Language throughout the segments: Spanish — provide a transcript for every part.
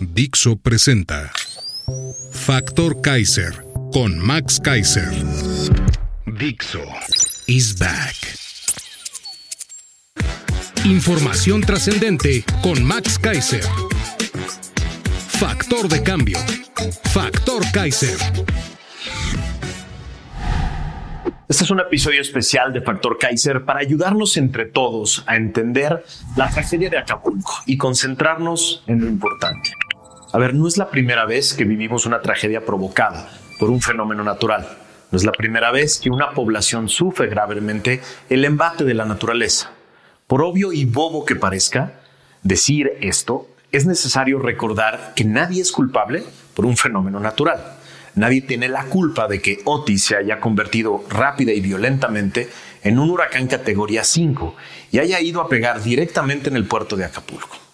Dixo presenta Factor Kaiser con Max Kaiser. Dixo is back. Información trascendente con Max Kaiser. Factor de cambio. Factor Kaiser. Este es un episodio especial de Factor Kaiser para ayudarnos entre todos a entender la tragedia de Acapulco y concentrarnos en lo importante. A ver, no es la primera vez que vivimos una tragedia provocada por un fenómeno natural. No es la primera vez que una población sufre gravemente el embate de la naturaleza. Por obvio y bobo que parezca, decir esto es necesario recordar que nadie es culpable por un fenómeno natural. Nadie tiene la culpa de que Otis se haya convertido rápida y violentamente en un huracán categoría 5 y haya ido a pegar directamente en el puerto de Acapulco.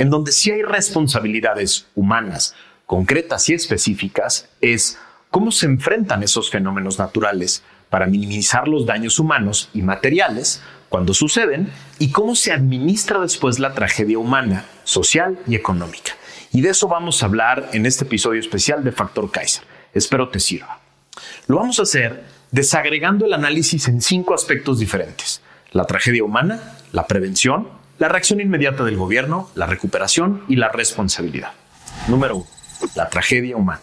En donde sí hay responsabilidades humanas, concretas y específicas, es cómo se enfrentan esos fenómenos naturales para minimizar los daños humanos y materiales cuando suceden y cómo se administra después la tragedia humana, social y económica. Y de eso vamos a hablar en este episodio especial de Factor Kaiser. Espero te sirva. Lo vamos a hacer desagregando el análisis en cinco aspectos diferentes. La tragedia humana, la prevención, la reacción inmediata del gobierno, la recuperación y la responsabilidad. Número uno, la tragedia humana.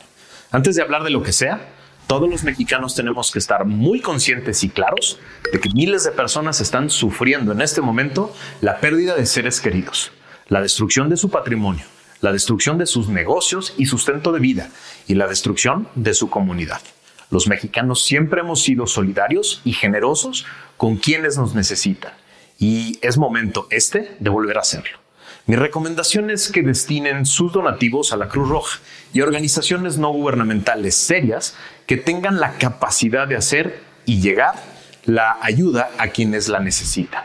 Antes de hablar de lo que sea, todos los mexicanos tenemos que estar muy conscientes y claros de que miles de personas están sufriendo en este momento la pérdida de seres queridos, la destrucción de su patrimonio, la destrucción de sus negocios y sustento de vida y la destrucción de su comunidad. Los mexicanos siempre hemos sido solidarios y generosos con quienes nos necesitan y es momento este de volver a hacerlo. Mi recomendación es que destinen sus donativos a la Cruz Roja y organizaciones no gubernamentales serias que tengan la capacidad de hacer y llegar la ayuda a quienes la necesitan.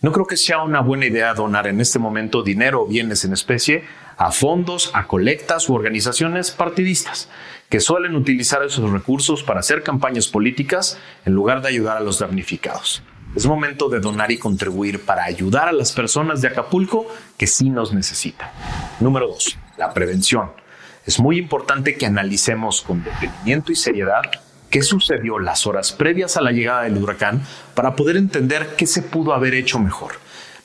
No creo que sea una buena idea donar en este momento dinero o bienes en especie a fondos, a colectas u organizaciones partidistas que suelen utilizar esos recursos para hacer campañas políticas en lugar de ayudar a los damnificados. Es momento de donar y contribuir para ayudar a las personas de Acapulco que sí nos necesitan. Número 2. La prevención. Es muy importante que analicemos con detenimiento y seriedad qué sucedió las horas previas a la llegada del huracán para poder entender qué se pudo haber hecho mejor.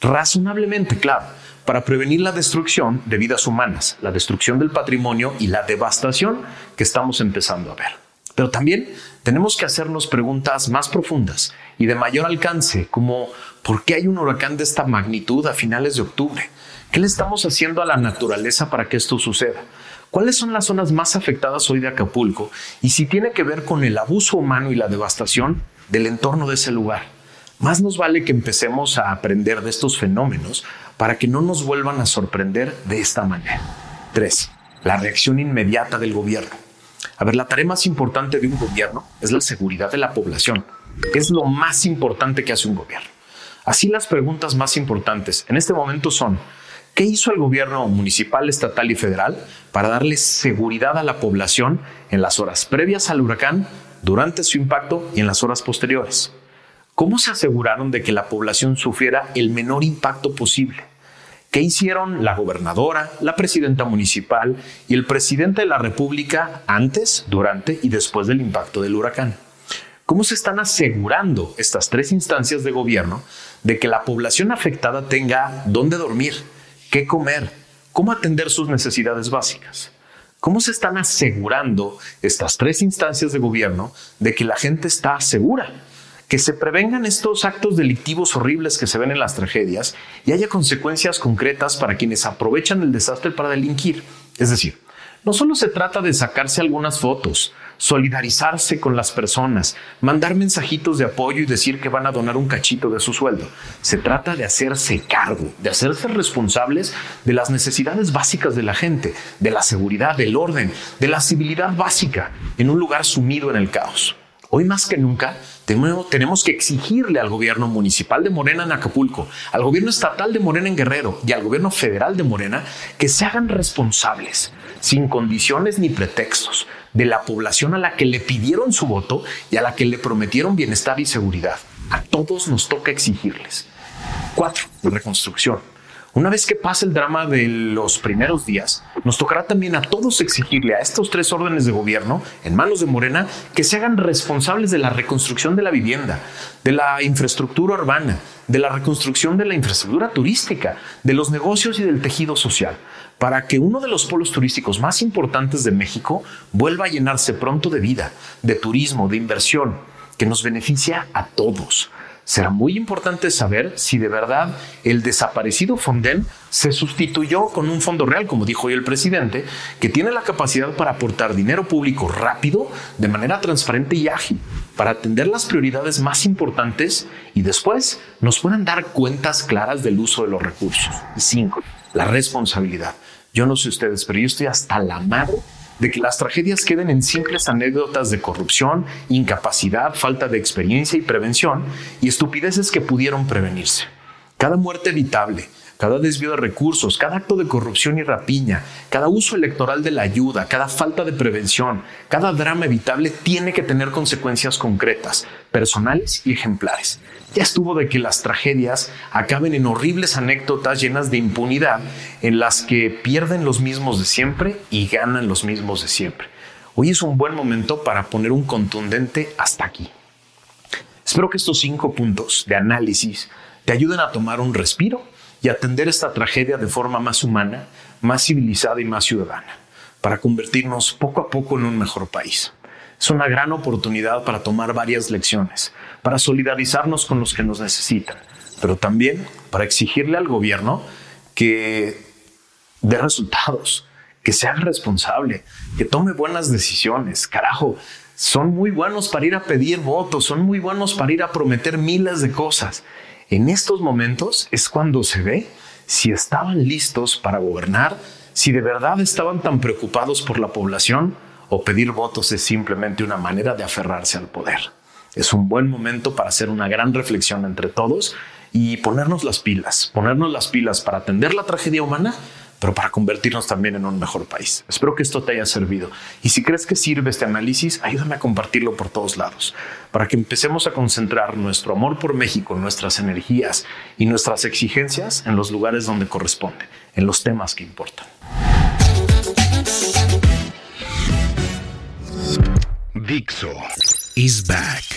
Razonablemente, claro para prevenir la destrucción de vidas humanas, la destrucción del patrimonio y la devastación que estamos empezando a ver. Pero también tenemos que hacernos preguntas más profundas y de mayor alcance, como ¿por qué hay un huracán de esta magnitud a finales de octubre? ¿Qué le estamos haciendo a la naturaleza para que esto suceda? ¿Cuáles son las zonas más afectadas hoy de Acapulco? Y si tiene que ver con el abuso humano y la devastación del entorno de ese lugar. Más nos vale que empecemos a aprender de estos fenómenos para que no nos vuelvan a sorprender de esta manera. 3. La reacción inmediata del gobierno. A ver, la tarea más importante de un gobierno es la seguridad de la población. Es lo más importante que hace un gobierno. Así las preguntas más importantes en este momento son, ¿qué hizo el gobierno municipal, estatal y federal para darle seguridad a la población en las horas previas al huracán, durante su impacto y en las horas posteriores? ¿Cómo se aseguraron de que la población sufriera el menor impacto posible? ¿Qué hicieron la gobernadora, la presidenta municipal y el presidente de la República antes, durante y después del impacto del huracán? ¿Cómo se están asegurando estas tres instancias de gobierno de que la población afectada tenga dónde dormir, qué comer, cómo atender sus necesidades básicas? ¿Cómo se están asegurando estas tres instancias de gobierno de que la gente está segura? que se prevengan estos actos delictivos horribles que se ven en las tragedias y haya consecuencias concretas para quienes aprovechan el desastre para delinquir. Es decir, no solo se trata de sacarse algunas fotos, solidarizarse con las personas, mandar mensajitos de apoyo y decir que van a donar un cachito de su sueldo. Se trata de hacerse cargo, de hacerse responsables de las necesidades básicas de la gente, de la seguridad, del orden, de la civilidad básica en un lugar sumido en el caos. Hoy más que nunca tenemos que exigirle al gobierno municipal de Morena en Acapulco, al gobierno estatal de Morena en Guerrero y al gobierno federal de Morena que se hagan responsables, sin condiciones ni pretextos, de la población a la que le pidieron su voto y a la que le prometieron bienestar y seguridad. A todos nos toca exigirles. Cuatro, reconstrucción. Una vez que pase el drama de los primeros días, nos tocará también a todos exigirle a estos tres órdenes de gobierno, en manos de Morena, que se hagan responsables de la reconstrucción de la vivienda, de la infraestructura urbana, de la reconstrucción de la infraestructura turística, de los negocios y del tejido social, para que uno de los polos turísticos más importantes de México vuelva a llenarse pronto de vida, de turismo, de inversión, que nos beneficia a todos será muy importante saber si de verdad el desaparecido Fonden se sustituyó con un fondo real, como dijo hoy el presidente, que tiene la capacidad para aportar dinero público rápido, de manera transparente y ágil, para atender las prioridades más importantes y después nos puedan dar cuentas claras del uso de los recursos. Y cinco, la responsabilidad. Yo no sé ustedes, pero yo estoy hasta la madre de que las tragedias queden en simples anécdotas de corrupción, incapacidad, falta de experiencia y prevención y estupideces que pudieron prevenirse. Cada muerte evitable, cada desvío de recursos, cada acto de corrupción y rapiña, cada uso electoral de la ayuda, cada falta de prevención, cada drama evitable tiene que tener consecuencias concretas, personales y ejemplares. Ya estuvo de que las tragedias acaben en horribles anécdotas llenas de impunidad en las que pierden los mismos de siempre y ganan los mismos de siempre. Hoy es un buen momento para poner un contundente hasta aquí. Espero que estos cinco puntos de análisis te ayuden a tomar un respiro y atender esta tragedia de forma más humana, más civilizada y más ciudadana, para convertirnos poco a poco en un mejor país. Es una gran oportunidad para tomar varias lecciones, para solidarizarnos con los que nos necesitan, pero también para exigirle al gobierno que dé resultados, que sea responsable, que tome buenas decisiones. Carajo, son muy buenos para ir a pedir votos, son muy buenos para ir a prometer miles de cosas. En estos momentos es cuando se ve si estaban listos para gobernar, si de verdad estaban tan preocupados por la población o pedir votos es simplemente una manera de aferrarse al poder. Es un buen momento para hacer una gran reflexión entre todos y ponernos las pilas, ponernos las pilas para atender la tragedia humana pero para convertirnos también en un mejor país. Espero que esto te haya servido. Y si crees que sirve este análisis, ayúdame a compartirlo por todos lados, para que empecemos a concentrar nuestro amor por México, nuestras energías y nuestras exigencias en los lugares donde corresponde, en los temas que importan. Dixo is back.